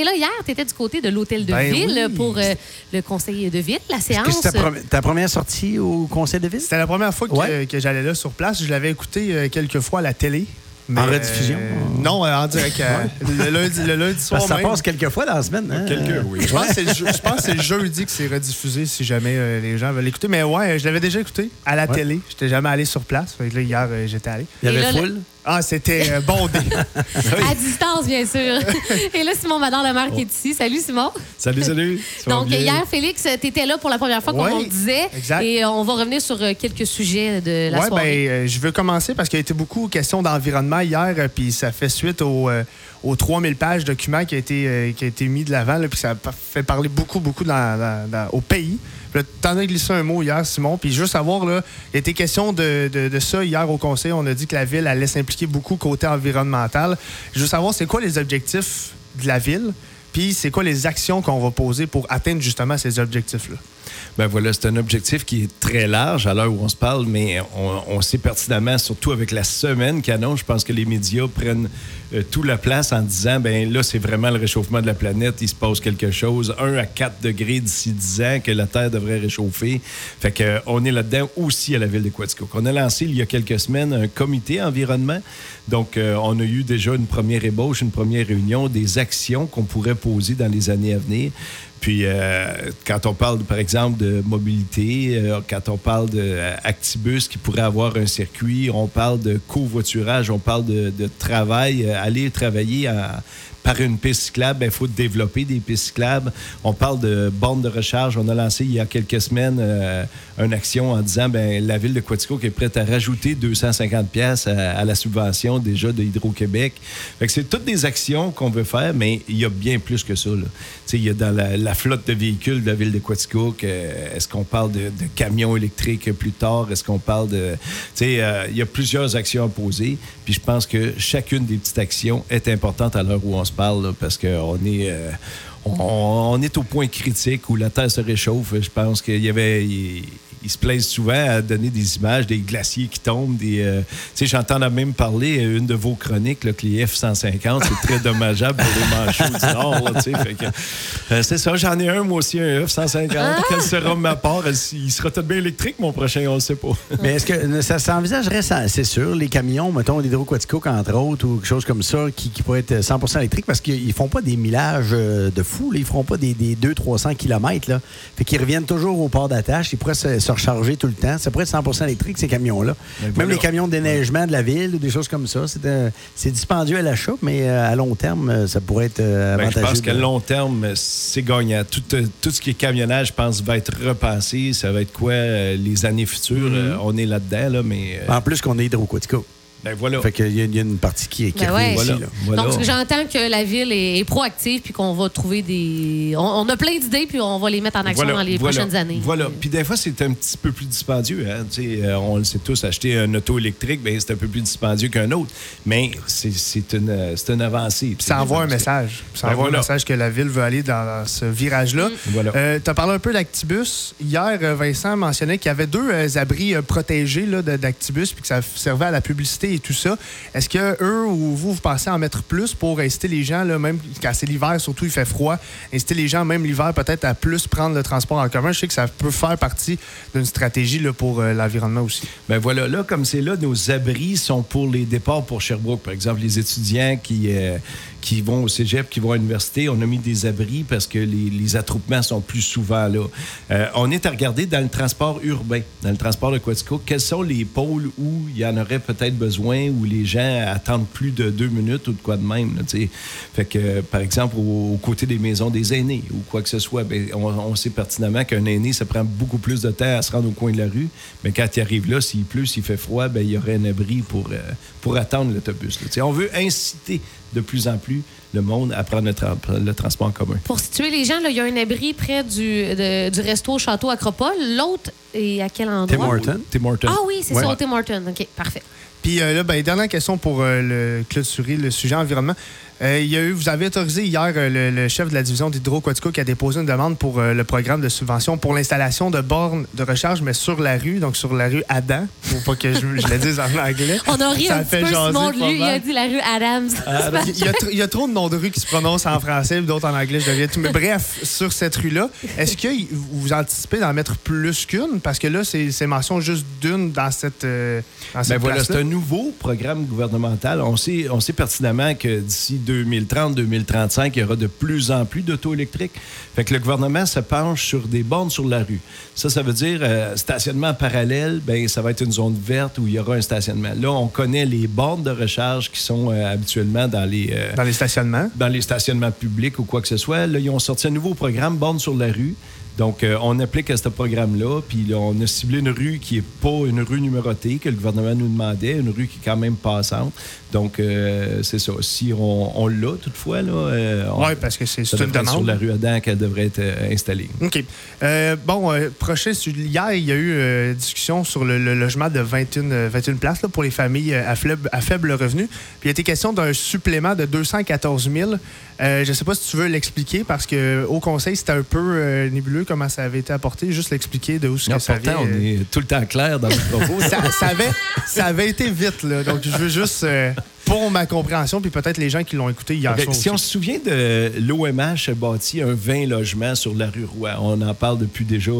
Et là, hier, tu étais du côté de l'hôtel de Ben ville oui. pour euh, le conseil de ville, la Est-ce que séance. c'est ta, pre- ta première sortie au conseil de ville? C'était la première fois que, Ouais. que j'allais là sur place. Je l'avais écouté euh, quelques fois à la télé. mais, En rediffusion? euh, non, euh, en direct. euh, le, lundi, le lundi soir Parce que ça même. passe quelques fois dans la semaine. Hein? Quelques, oui. Je pense, que c'est le, je pense que c'est le jeudi que c'est rediffusé si jamais euh, les gens veulent l'écouter. Mais ouais, je l'avais déjà écouté à la Ouais. télé. J'étais jamais allé sur place. Fait que là, hier, euh, j'étais allé. Il y avait là, foule? Ah, c'était euh, bondé. À distance, bien sûr. Et là, Simon Madame le maire qui est ici. Salut, Simon. Salut, salut. Donc, bien? hier, Félix, tu étais là pour la première fois, comme Ouais, on le disait. exact. Et euh, on va revenir sur euh, quelques sujets de la Ouais, ben, soirée. euh, je veux commencer parce qu'il y a été beaucoup question d'environnement hier, euh, puis ça fait suite au, euh, aux 3000 pages de documents qui a été, euh, qui a été mis de l'avant, puis ça fait parler beaucoup, beaucoup dans- dans- dans- au pays. T'en as glissé un mot hier, Simon, puis juste savoir, il été question de, de- de ça hier au conseil. On a dit que la ville allait s'impliquer beaucoup côté environnemental. Je veux savoir, c'est quoi les objectifs de la ville, puis c'est quoi les actions qu'on va poser pour atteindre justement ces objectifs-là? Ben voilà, c'est un objectif qui est très large à l'heure où on se parle, mais on, sait pertinemment, surtout avec la semaine annonce, je pense que les médias prennent euh, tout la place en disant, ben là, c'est vraiment le réchauffement de la planète, il se passe quelque chose, 1 à 4 degrés d'ici 10 ans que la Terre devrait réchauffer. Fait que, euh, on est là-dedans aussi à la ville de Quaticook. On a lancé il y a quelques semaines un comité environnement. Donc, euh, on a eu déjà une première ébauche, une première réunion des actions qu'on pourrait poser dans les années à venir. Puis, euh, quand on parle, par exemple, de mobilité, euh, quand on parle d'Actibus qui pourrait avoir un circuit, on parle de covoiturage, on parle de, de travail, euh, aller travailler en- par une piste cyclable, il faut développer des pistes cyclables. On parle de bornes de recharge. On a lancé il y a quelques semaines euh, une action en disant ben la ville de Quaticook est prête à rajouter 250 pièces à, la subvention déjà de Hydro-Québec. C'est toutes des actions qu'on veut faire, mais il y a bien plus que ça. il y a dans la, flotte de véhicules de la ville de Quaticook, euh, est-ce qu'on parle de, camions électriques plus tard? Est-ce qu'on parle de... Euh, il y a plusieurs actions à poser. Je pense que chacune des petites actions est importante à l'heure où on se parle, parce qu'on est... euh, on, est au point critique où la Terre se réchauffe. Je pense qu'il y avait... ils se plaisent souvent à donner des images des glaciers qui tombent. Des, euh, tu sais, j'entends même parler euh, une de vos chroniques là, que les F-150, c'est très dommageable pour les manchots du Nord. euh, c'est ça, j'en ai un, moi aussi, un F-150. Quelle sera ma part? Il sera peut-être bien électrique, mon prochain, on ne sait pas. Mais est-ce que ça s'envisagerait, ça- c'est sûr, les camions, mettons l'hydroquaticook, entre autres, ou quelque chose comme ça, qui, qui pourrait être 100% électrique, parce qu'ils font pas des millages euh, de fou, là. ils feront pas des, des 200-300 km. Là. Fait qu'ils reviennent toujours au port d'attache, ils pourraient se, se recharger tout le temps. Ça pourrait être 100% électrique, ces camions-là. Même voilà. les camions de déneigement de la ville ou des choses comme ça. C'est euh, c'est dispendieux à l'achat, mais euh, à long terme, euh, ça pourrait être euh, Ben, je avantageux. pense qu'à long terme, c'est gagnant. Tout, euh, tout ce qui est camionnage, je pense, va être repassé. Ça va être quoi les années futures? Euh, on est là-dedans, là, mais. En plus qu'on est hydroquaticook. Ben voilà. Fait qu'il y, a- il y a une partie qui est qui Ben ouais. Voilà. Voilà. Donc, j'entends que la ville est, est proactive puis qu'on va trouver des. On, on a plein d'idées puis on va les mettre en action Voilà, dans les voilà, prochaines années. Voilà. Puis des fois, c'est un petit peu plus dispendieux. Hein? Euh, on le sait tous, acheter un auto électrique, ben, c'est un peu plus dispendieux qu'un autre. Mais c'est c'est une, euh, c'est une avancée. Ça envoie un message. Ça Ben envoie voilà. un message que la ville veut aller dans ce virage-là. Voilà. tu as parlé un peu d'Actibus. Hier, euh, Vincent mentionnait qu'il y avait deux euh, abris euh, protégés d'Actibus puis que ça servait à la publicité et tout ça. Est-ce que eux ou vous, vous pensez en mettre plus pour inciter les gens, là, même quand c'est l'hiver, surtout il fait froid, inciter les gens, même l'hiver, peut-être à plus prendre le transport en commun? Je sais que ça peut faire partie d'une stratégie là, pour euh, l'environnement aussi. Ben voilà, là, comme c'est là, nos abris sont pour les départs pour Sherbrooke. Par exemple, les étudiants qui, euh, qui vont au cégep, qui vont à l'université, on a mis des abris parce que les, attroupements sont plus souvent là. Euh, on est à regarder dans le transport urbain, dans le transport de Quatico, quels sont les pôles où il y en aurait peut-être besoin, où les gens attendent plus de deux minutes ou de quoi de même. là, fait que, par exemple, au- aux côtés des maisons des aînés ou quoi que ce soit, ben, on, sait pertinemment qu'un aîné, ça prend beaucoup plus de temps à se rendre au coin de la rue. Mais quand il arrive là, s'il pleut, s'il fait froid, ben, il y aurait un abri pour, euh, pour attendre l'autobus. On veut inciter de plus en plus le monde à prendre le, tra- le transport en commun. Pour situer les gens, là, il y a un abri près du, de- du resto Château Acropole. L'autre est à quel endroit? Tim Horton. Tim Hortons. Ah oui, c'est Ouais. ça, au Tim Hortons. OK, parfait. Puis euh, là, ben, dernière question pour euh, le clôturer le sujet environnement. Euh, il y a eu, vous avez autorisé hier euh, le, le chef de la division d'Hydro-Quatico qui a déposé une demande pour euh, le programme de subvention pour l'installation de bornes de recharge, mais sur la rue, donc sur la rue Adam, pour pas que je, je le dise en anglais. On a ri Ça un petit fait peu, Simon, lui, il a dit la rue Adams. Il y, a, tr- il y a trop de noms de rue qui se prononcent en français, d'autres en anglais, je deviens tout. Mais bref, sur cette rue-là, est-ce que vous anticipez d'en mettre plus qu'une? Parce que là, c'est mention juste d'une dans cette, euh, dans Ben voilà, c'est un nouveau programme gouvernemental. On sait, on sait pertinemment que d'ici 2030-2035, il y aura de plus en plus d'auto électriques. Fait que le gouvernement se penche sur des bornes sur la rue. Ça, ça veut dire euh, stationnement parallèle, ben ça va être une zone verte où il y aura un stationnement. Là, on connaît les bornes de recharge qui sont euh, habituellement dans les, euh, Dans les stationnements. Dans les stationnements publics ou quoi que ce soit. Là, ils ont sorti un nouveau programme, Borne sur la rue. Donc, euh, on applique à ce programme-là, puis là, on a ciblé une rue qui n'est pas une rue numérotée, que le gouvernement nous demandait, une rue qui est quand même passante. Donc, euh, c'est ça. Si on, on l'a, toutefois, là, euh, Oui, parce que c'est une être sur demande. la rue Adam qu'elle devrait être euh, installée. OK. Bon, prochain. Hier, il y a eu discussion sur le, le logement de 21, euh, 21 places là, pour les familles à faible, à faible revenu. Puis il a été question d'un supplément de 214 000. Euh, je ne sais pas si tu veux l'expliquer parce que au conseil, c'était un peu euh, nébuleux comment ça avait été apporté. Juste l'expliquer de où ce que ça vient. on est tout le temps clair dans nos propos. ça, ça avait, ça avait été vite, là. Donc, je veux juste, euh, pour ma compréhension, puis peut-être les gens qui l'ont écouté hier Ok, soir Si on se souvient de l'OMH a bâti un 20 logements sur la rue Roy, on en parle depuis déjà,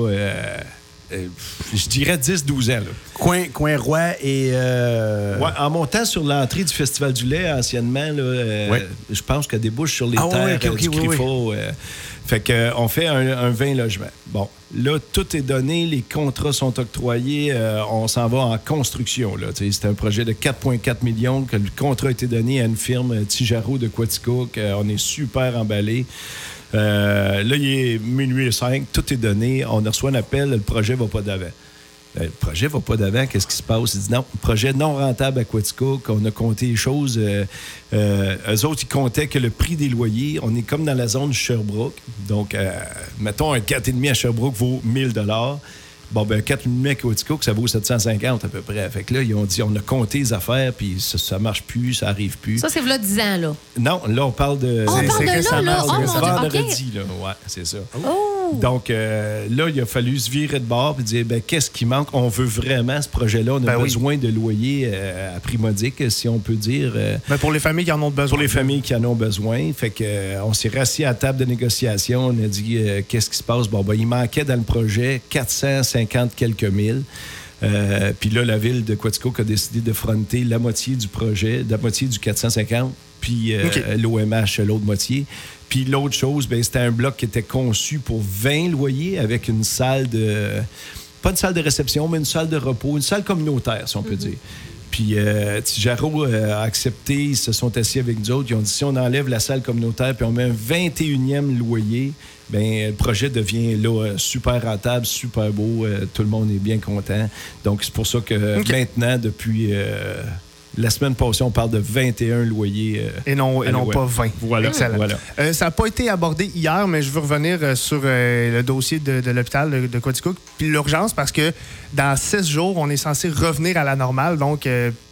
euh, je dirais 10-12 ans. là. Coin, coin roi et. euh, Ouais, en montant sur l'entrée du Festival du lait, anciennement, là, euh, Ouais. je pense qu'elle débouche sur les Ah terres ouais, ok, euh, ok, du. Griffo. fait que, on fait un, un 20 logements. Bon, là, tout est donné, les contrats sont octroyés, on s'en va en construction. C'est un projet de 4,4 millions, que le contrat a été donné à une firme Tijaro de Quaticook. On est super emballé. Euh, là, il est minuit et 5, tout est donné. On reçoit un appel, le projet va pas d'avant. Euh, Le projet va pas d'avant, qu'est-ce qui se passe? Il dit non, projet non rentable à Quaticook, on a compté les choses. Euh, euh, eux autres, ils comptaient que le prix des loyers, on est comme dans la zone Sherbrooke. Donc, mettons, un 4,5 à Sherbrooke vaut 1000 Bon, ben, 4,5 à Quaticook, ça vaut 750 à peu près. Fait que là, ils ont dit, on a compté les affaires, puis ça, ça marche plus, ça arrive plus. Ça, c'est là 10 ans, là. Non, là, on parle de. On parle de là, là. Oh, vendredi, là. Ouais, c'est ça. Oh! Donc euh, là, il a fallu se virer de bord et dire ben, qu'est-ce qui manque? On veut vraiment ce projet-là. On a Ben oui. besoin de loyer euh, à prix modique, si on peut dire, euh, Mais pour les familles qui en ont besoin. pour les familles qui en ont besoin. Fait que euh, on s'est rassis à la table de négociation. On a dit euh, qu'est-ce qui se passe? Bon, ben, il manquait dans le projet 450 quelques mille. Euh, Puis là, la ville de Quaticook a décidé de fronter la moitié du projet, la moitié du 450, puis euh, l'OMH l'autre moitié. Puis l'autre chose, ben, c'était un bloc qui était conçu pour 20 loyers avec une salle de. Pas une salle de réception, mais une salle de repos, une salle communautaire, si on peut dire. Puis euh, Tijaro euh, a accepté, ils se sont assis avec nous autres, ils ont dit si on enlève la salle communautaire puis on met un 21e loyer, ben le projet devient là euh, super rentable, super beau, euh, tout le monde est bien content. Donc c'est pour ça que maintenant, depuis la semaine passée, on parle de 21 loyers. euh, Et non, et non pas 20. Voilà, Excellent. voilà. Euh, ça n'a pas été abordé hier, mais je veux revenir euh, sur euh, le dossier de, de l'hôpital de, de Quaticook, puis l'urgence, parce que dans six jours, on est censé revenir à la normale, donc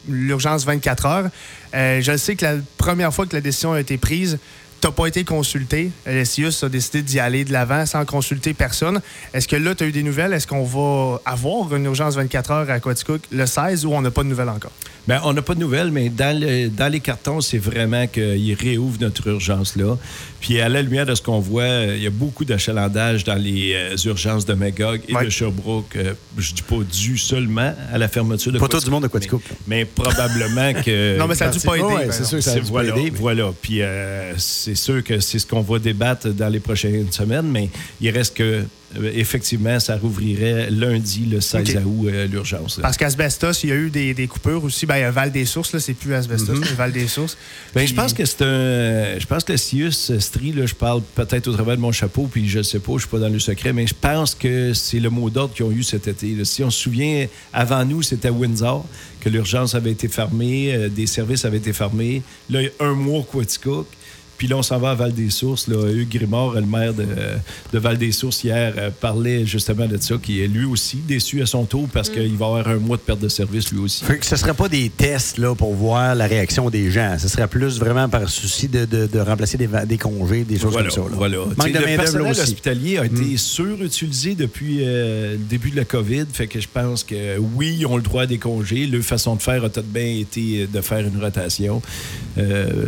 l'urgence 24 heures. Je sais que la première fois que la décision a été prise, tu n'as pas été consulté. Le CIUS a décidé d'y aller de l'avant sans consulter personne. Est-ce que là, tu as eu des nouvelles? Est-ce qu'on va avoir une urgence 24 heures à Quaticook le 16 ou on n'a pas de nouvelles encore? Ben, on n'a pas de nouvelles, mais dans, le- dans les cartons, c'est vraiment qu'ils réouvrent notre urgence-là. Puis à la lumière de ce qu'on voit, il y a beaucoup d'achalandage dans les euh, urgences de Magog et Ouais. de Sherbrooke. Euh, je dis pas dû seulement à la fermeture de Pas tout du monde de Quaticook. Mais, mais probablement que... Non, mais ça a dû pas aider. Ouais, c'est exemple. sûr que ça a C'est- dû pas voilà, aider, mais- voilà. Puis euh, c'est sûr que c'est ce qu'on va débattre dans les prochaines semaines, mais il reste que euh, effectivement, ça rouvrirait lundi, le 16 OK. août, euh, l'urgence. Parce qu'Asbestos, il y a eu des, des coupures aussi. Ben, il y a Val des Sources, là, c'est plus Asbestos, c'est Val des Sources. Ben, Puis- je pense que c'est un. Je pense que le CIUS Stri, là, je parle peut-être au travers de mon chapeau, puis je sais pas, je suis pas dans le secret, mais je pense que c'est le mot d'ordre qu'ils ont eu cet été. là. Si on se souvient, avant nous, c'était Windsor, que l'urgence avait été fermée, euh, des services avaient été fermés. Là, il y a un mois, Quaticook. Puis là, on s'en va à Val-des-Sources. Là. Hugues Grimard, le maire de, de Val-des-Sources, hier, euh, parlait justement de ça, qui est lui aussi déçu à son tour parce qu'il va avoir un mois de perte de service lui aussi. Fait que ce ne serait pas des tests là, pour voir la réaction des gens. Ce serait plus vraiment par souci de, de- de remplacer des, congés, des choses Voilà, comme ça. là. voilà. Manque T'sais, de le personnel aussi. hospitalier a été surutilisé depuis euh, le début de la COVID. Fait que je pense que oui, ils ont le droit à des congés. Leur façon de faire a tout de bien été de faire une rotation. Euh,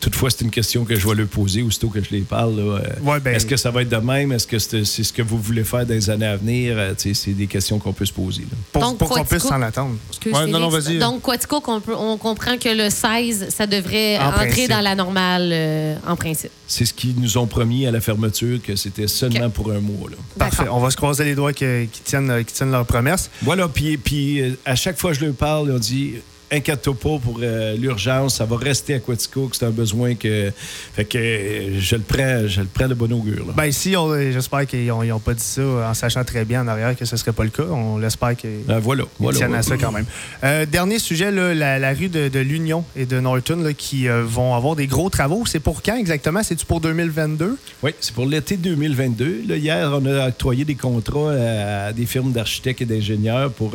toutefois, c'est une question que je vais leur poser aussitôt que je les parle. Euh, Ouais, ben- Est-ce que ça va être de même? Est-ce que c'est c'est ce que vous voulez faire dans les années à venir? Euh, t'sais, c'est des questions qu'on peut se poser. là. Pour, Donc, pour qu'on Quatico- puisse s'en attendre. Excuse, Ouais, non, non, Félix. vas-y. Donc, Quatico, on comprend que le 16, ça devrait En entrer principe. dans la normale euh, en principe. C'est ce qu'ils nous ont promis à la fermeture, que c'était seulement pour un mois. là. Parfait. D'accord. On va se croiser les doigts qu'ils tiennent, qu'ils tiennent leur promesse. Voilà, puis, puis à chaque fois que je leur parle, on dit inquiète-toi pas pour euh, l'urgence, ça va rester à Quatico, que c'est un besoin que. Fait que je le prends, je le prends de bon augure. là. Ben ici, on- j'espère qu'ils n'ont pas dit ça en sachant très bien en arrière que ce ne serait pas le cas. On l'espère qu'ils Ah, voilà, voilà. tiennent voilà. à ça quand même. Euh, dernier sujet, là, la, la rue de, de l'Union et de Norton là, qui euh, vont avoir des gros travaux. C'est pour quand exactement? C'est-tu pour 2022? Oui, c'est pour l'été 2022. Là, hier, on a octroyé des contrats à, des firmes d'architectes et d'ingénieurs pour.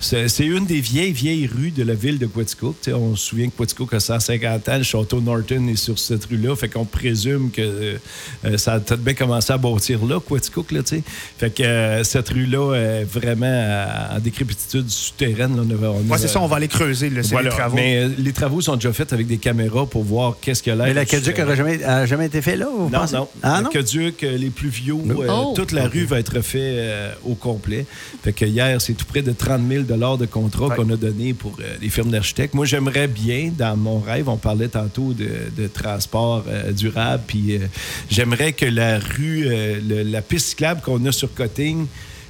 c'est c'est une des vieilles, vieilles rues de la ville de Quaticook. On se souvient que Quaticook a 150 ans, le château Norton est sur cette rue-là. Fait qu'on présume que euh, ça a peut-être bien commencé à bâtir là, Quaticook. Là, tu sais. fait que euh, cette rue-là est vraiment en décrépitude souterraine. là. On Ouais, c'est ça, on va aller creuser là, Voilà. les travaux. Mais euh, les travaux sont déjà faits avec des caméras pour voir qu'est-ce qu'il y a l'air. Mais la du Caduc souterrain. n'aurait jamais, a jamais été fait là, vous Non, pensez? non. Ah, Le non? Aqueduc, euh, les pluviaux, euh, Oh. toute la rue va être refait euh, au complet. Fait que hier, c'est tout près de 30 000 de contrat Ouais. qu'on a donné pour euh, les firmes d'architectes. Moi, j'aimerais bien, dans mon rêve, on parlait tantôt de, transport euh, durable, puis euh, j'aimerais que la rue, euh, le- la piste cyclable qu'on a sur Cotting,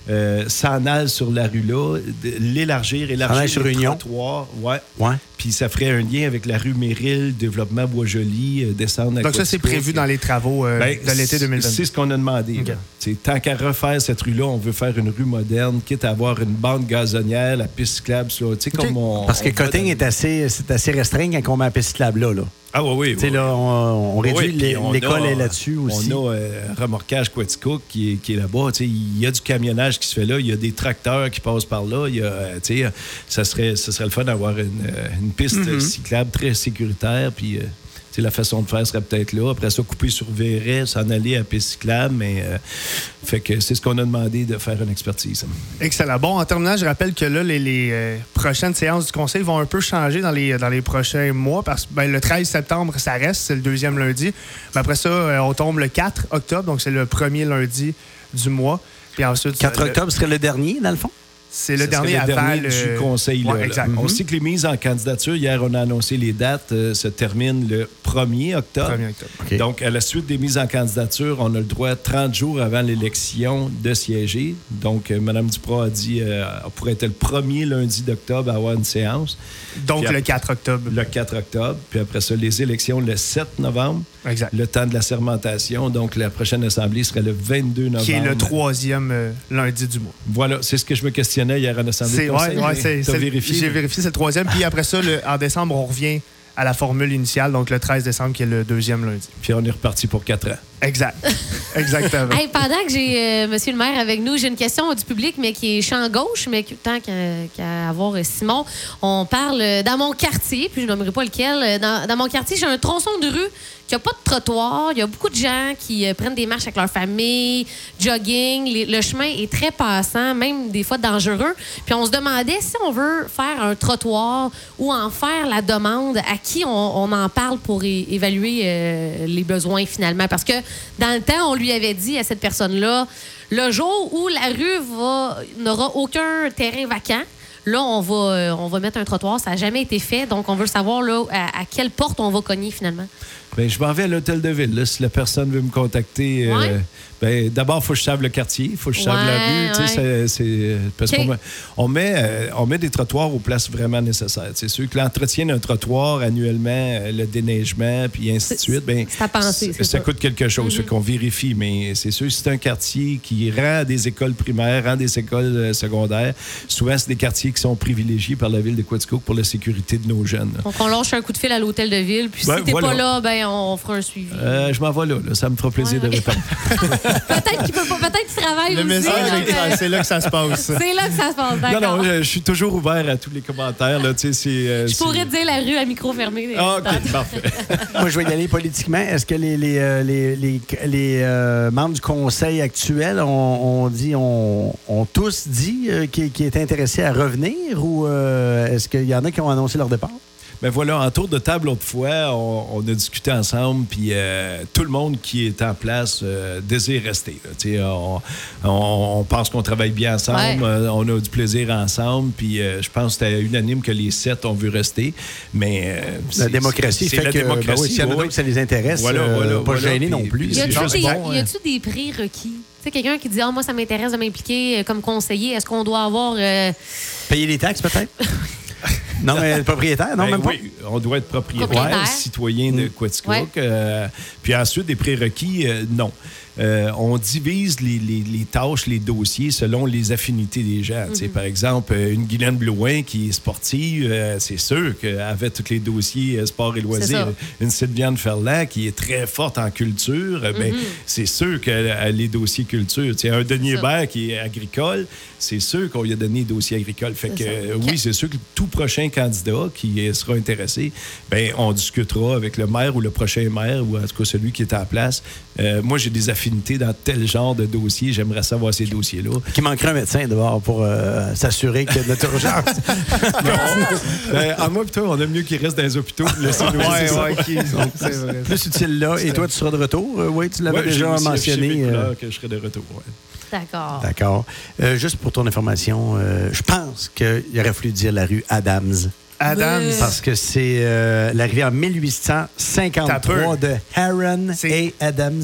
euh, sur la rue là, l'élargir, élargir sur les Union. Ouais. Ouais. Puis ça ferait un lien avec la rue Méril, développement Bois-Joli, euh, descendre à Donc ça, c'est prévu dans les travaux euh, Ben, de l'été 2022. C'est ce qu'on a demandé. Tant qu'à refaire cette rue-là, on veut faire une rue moderne, quitte à avoir une bande gazonnière, la piste cyclable. sur- tu sais, OK. comme on- Parce que on Cotting est assez, c'est assez restreint quand on met la piste cyclable là. là. Ah oui, oui. Tu sais, oui. là, on, on réduit Oui, l'école est là-dessus aussi. On a euh, remorquage Quaticook qui est, qui est là-bas. Tu sais, Il y a du camionnage qui se fait là. Il y a des tracteurs qui passent par là. Il y a, euh, tu sais, ça, serait, ça serait le fun d'avoir une, euh, une piste Mm-hmm. cyclable très sécuritaire. Puis, euh, la façon de faire serait peut-être là. Après ça, couper sur Véret, s'en aller à piste cyclable. Mais euh, fait que c'est ce qu'on a demandé de faire une expertise. Excellent. Bon, en terminant, je rappelle que là, les, les, euh, prochaines séances du Conseil vont un peu changer dans les, dans les prochains mois parce que ben, le 13 septembre, ça reste, c'est le deuxième lundi. Mais après ça, euh, on tombe le 4 octobre, donc c'est le premier lundi du mois. Puis ensuite, 4 euh, le- octobre serait le dernier, dans le fond? C'est le dernier le avant dernier le du conseil. là, Ouais, là. On Mhm. sait que les mises en candidature, hier, on a annoncé les dates, euh, se terminent le 1er octobre. 1er octobre. OK. Donc, à la suite des mises en candidature, on a le droit 30 jours avant l'élection de siéger. Donc, euh, Mme Duprat a dit euh, on pourrait être le premier lundi d'octobre à avoir une séance, Donc le après- 4 octobre. le 4 octobre. Puis après ça, les élections le 7 novembre, Exact. le temps de la sermentation. Donc, la prochaine assemblée serait le 22 novembre. Qui est le troisième euh, lundi du mois. Voilà, c'est ce que je me questionnais hier à l'Assemblée ouais, ouais, vérifié? J'ai vérifié, c'est le troisième. Puis après ça, le- en décembre, on revient à la formule initiale, donc le 13 décembre, qui est le deuxième lundi. Puis on est reparti pour 4 ans. Exact. Exactement. Hey, pendant que j'ai euh, Monsieur le maire avec nous, j'ai une question du public, mais qui est champ gauche, mais que- tant qu'à avoir euh, Simon, on parle euh, dans mon quartier, puis je nommerai pas lequel. euh, Dans, dans mon quartier, j'ai un tronçon de rue qui a pas de trottoir. Il y a beaucoup de gens qui euh, prennent des marches avec leur famille, jogging. Les- le chemin est très passant, même des fois dangereux. Puis on se demandait si on veut faire un trottoir ou en faire la demande, à qui on, on en parle pour évaluer les besoins finalement? Parce que dans le temps, on lui avait dit à cette personne-là, le jour où la rue n'aura aucun terrain vacant, là, on va, euh, on va mettre un trottoir. Ça n'a jamais été fait. Donc, on veut savoir là, à, à quelle porte on va cogner finalement. Ben, je m'en vais à l'hôtel de ville. là, si la personne veut me contacter, euh, ben, d'abord, il faut que je sache le quartier, il faut que je sache Ouais, la rue. tu sais, ouais. c'est- c'est- parce OK. qu'on met, on met, euh, on met des trottoirs aux places vraiment nécessaires. C'est sûr que l'entretien d'un trottoir annuellement, euh, le déneigement, puis ainsi de suite, ben, c'est à penser, c'est ça coûte quelque chose. Fait qu'on vérifie, mais c'est sûr, c'est un quartier qui rend des écoles primaires, rend des écoles euh, secondaires. Souvent, c'est des quartiers qui sont privilégiés par la ville de Quaticook pour la sécurité de nos jeunes. là. Donc, on lâche un coup de fil à l'hôtel de ville. Puis Ben, si t'es voilà. pas là, ben, on fera un suivi. Euh, je m'en vais là, là. Ça me fera plaisir Ouais. de répondre. Peut-être qu'il peut pas, peut-être qu'il travaille Le aussi. message, c'est là que ça se passe. C'est là que ça se passe, Non, d'accord. non, je, je suis toujours ouvert à tous les commentaires. Là, tu sais, c'est, euh, Je c'est- pourrais te dire la rue à micro fermé. Ah, OK, parfait. Moi, je vais y aller politiquement. Est-ce que les, les, euh, les, les, les, euh, membres du conseil actuel ont, ont dit, ont, ont tous dit euh, qu'ils qu'ils étaient intéressés à revenir ou euh, est-ce qu'il y en a qui ont annoncé leur départ? Ben voilà, en tour de table l'autre fois, on, on a discuté ensemble, puis euh, tout le monde qui est en place euh, désire rester. là. Tu sais, On, on- on pense qu'on travaille bien ensemble, Ouais. euh, on a du plaisir ensemble, puis euh, je pense que c'était unanime que les sept ont vu rester. Mais euh, La démocratie c'est fait la que ben démocratie. oui, s'il y en a oui, d'autres oui. que ça les intéresse, Voilà, euh, voilà, pas voilà, gêné puis- non plus. puis Y a-tu des, bon, hein. Tu sais, quelqu'un qui dit Ah, moi, ça m'intéresse de m'impliquer comme conseiller. Est-ce qu'on doit avoir. euh, Payer les taxes peut-être? non, mais le propriétaire, non, Ben même pas? oui, on doit être propriétaire, Propriétaire. citoyen de Quaticook. Ouais. euh, puis ensuite, des prérequis, euh, non. Euh, on divise les, les- les tâches, les dossiers selon les affinités des gens. Sais, Par exemple, une Guylaine Blouin qui est sportive, euh, c'est sûr qu'elle avait tous les dossiers euh, sport et loisirs. Une Sylviane Ferland qui est très forte en culture, ben, c'est sûr qu'elle a les dossiers culture. Tu sais, un Denis. Hébert qui est agricole, c'est sûr qu'on lui a donné les dossiers agricoles. Fait C'est que, euh, oui, c'est sûr que tout prochain candidat qui sera intéressé, ben, on discutera avec le maire ou le prochain maire, ou en tout cas celui qui est en place. Euh, moi, j'ai des affinités dans tel genre de dossier. J'aimerais savoir ces dossiers-là. Qui manquerait un médecin d'abord pour euh, s'assurer qu'il y a de notre urgence? ben, en moi, plutôt, on aime mieux qu'il reste dans les hôpitaux. Laissez-nous Ouais, c'est vrai. Plus utile là. Et toi, tu seras de retour? Euh, oui, tu l'avais Ouais, déjà mentionné. euh, que je serai de retour. ouais. D'accord. D'accord. Euh, juste pour ton information, euh, je pense qu'il aurait fallu dire la rue Adams. Adams. Parce que c'est euh, l'arrivée en T'as 1853 peur. de Aaron C'est- A. Adams,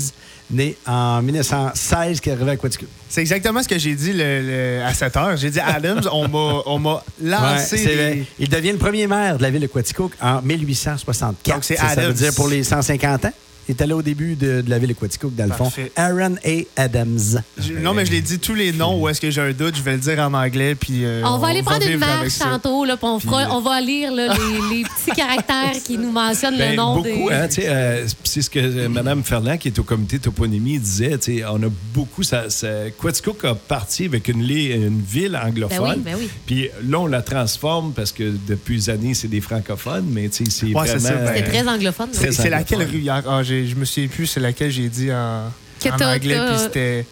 né en 1916, qui est arrivé à Quaticook. C'est exactement ce que j'ai dit le- le- à 7 heures. J'ai dit Adams, on m'a, Ouais, lancé. Il devient le premier maire de la ville de Quaticook en 1864. Donc, c'est Ça, ça veut Adams. dire pour les 150 ans? Il est allé au début de, de la ville de Quaticook, dans le fond. Parfait. Aaron A. Adams. Je- non, mais je l'ai dit tous les noms où est-ce que j'ai un doute, je vais le dire en anglais. Puis, euh, On va aller prendre une vivre avec marche ça. tantôt, là, puis on, fera- Puis, euh, on va lire là, les, les petits caractères qui nous mentionnent Ben, le nom beaucoup, des. hein, tu sais, euh, c'est ce que euh, Mme Ferland, qui est au comité toponymie, disait. tu sais, On a beaucoup. Ça, ça, Quaticook a parti avec une, li- une ville anglophone. Ben oui, ben oui. Puis là, on la transforme parce que depuis des années, c'est des francophones, mais tu sais, c'est Ouais, c'est vraiment. ça, ben, C'était très anglophone. C'est, c'est laquelle hier? Ah, j'ai- je me souviens plus, c'est laquelle j'ai dit en, Que en anglais. Puis c'était.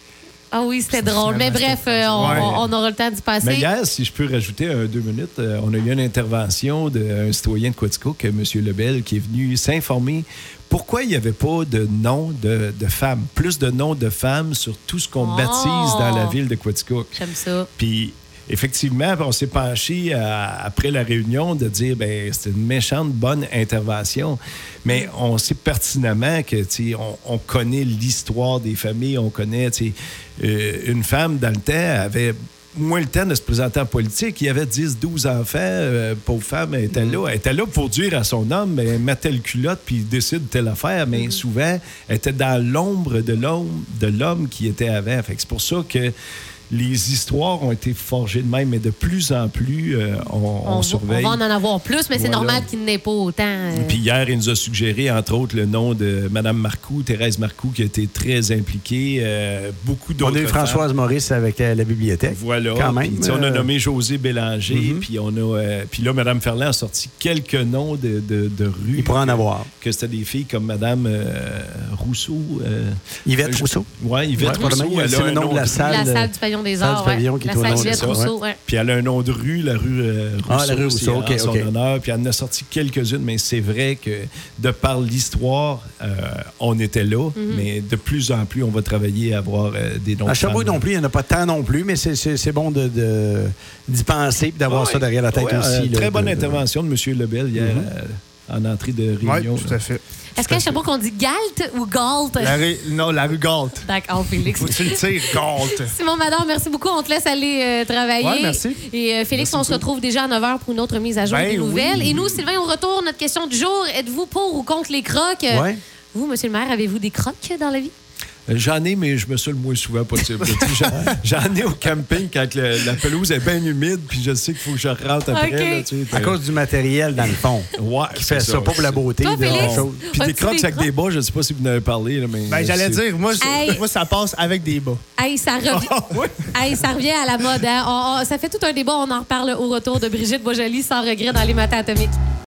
Ah oui, c'était drôle. Mais bref, euh, on, Ouais. on aura le temps d'y passer. Mais hier, si je peux rajouter un, deux minutes, euh, on a eu une intervention d'un citoyen de Quaticook, M. Lebel, qui est venu s'informer pourquoi il n'y avait pas de nom de, de femmes, plus de noms de femmes sur tout ce qu'on Oh! baptise dans la ville de Quaticook. J'aime ça. Puis, effectivement, on s'est penché à- après la réunion de dire, ben c'était une méchante bonne intervention. Mais on sait pertinemment que, on, on connaît l'histoire des familles, on connaît, euh, une femme dans le temps avait moins le temps de se présenter en politique. Il y avait 10, 12 enfants. euh, pauvre femme, elle était là. Elle était là pour dire à son homme, ben, mets telle culotte puis décide telle affaire. Mais souvent, elle était dans l'ombre de l'homme, de l'homme qui était avant. Fait c'est pour ça que les histoires ont été forgées de même, mais de plus en plus, euh, on, on On, va- surveille. on va en avoir plus, mais c'est normal qu'il n'ait pas autant. euh, Puis hier, il nous a suggéré, entre autres, le nom de Mme Marcoux, Thérèse Marcoux, qui a été très impliquée. euh, beaucoup d'autres On a eu femmes. Françoise Maurice avec la bibliothèque. Voilà. Quand même, Puis, on a nommé José Bélanger. Mhm. Puis on a, euh, puis là, Mme Ferland a sorti quelques noms de, de, de rues. Il pourra en avoir. Que c'était des filles comme Mme euh, Rousseau. euh, Yvette Rousseau. Oui, Yvette Ouais, Rousseau. c'est le nom de la salle. la salle du pavillon des salle du arts. ouais. pavillon qui la salle ça, Rousseau. ouais. Puis elle a un nom de rue, la rue euh, Rousseau. Ah, la rue Rousseau, en ok, son honneur. Puis elle en a sorti quelques-unes, mais c'est vrai que de par l'histoire, euh, on était là. Mhm. Mais de plus en plus, on va travailler à avoir euh, des noms À Sherbrooke non plus, il n'y en a pas tant non plus, mais c'est- bon de- de- d'y penser et d'avoir Ouais. ça derrière la tête Ouais, euh, aussi. là, très bonne de- intervention de M. Lebel hier Mhm. euh, en entrée de Oui, réunion. tout à fait. Est-ce qu'à Sherbrooke, on dit Galt ou Galt? La rue, non, la rue Galt. D'accord, Félix. Faut que tu le tires, Galt. Simon Mador, merci beaucoup. On te laisse aller euh, travailler. Ouais, merci. Et euh, Félix, Merci on se retrouve déjà à 9h pour une autre mise à jour Ben des nouvelles. oui. Et nous, Sylvain, on retourne notre question du jour. Êtes-vous pour ou contre les crocs? Euh, Ouais. Vous, monsieur le maire, avez-vous des crocs dans la vie? J'en ai, mais je me suis le moins souvent possible. J'en ai au camping quand le- la pelouse est bien humide, puis je sais qu'il faut que je rentre après. Là, tu sais. À cause du matériel, dans le fond. Ouais, Qui fait ça, pas pour la beauté. Toi, de- Félix? chose. Puis des crocs avec des bas, je ne sais pas si vous en avez parlé. Là, mais Ben, j'allais dire, moi, Hey. moi, ça passe avec des bas. Hey, ça revient. Hey, ça revient à la mode. hein. On- on- ça fait tout un débat. On en reparle au retour de Brigitte Boisjoli sans regret dans les matins atomiques.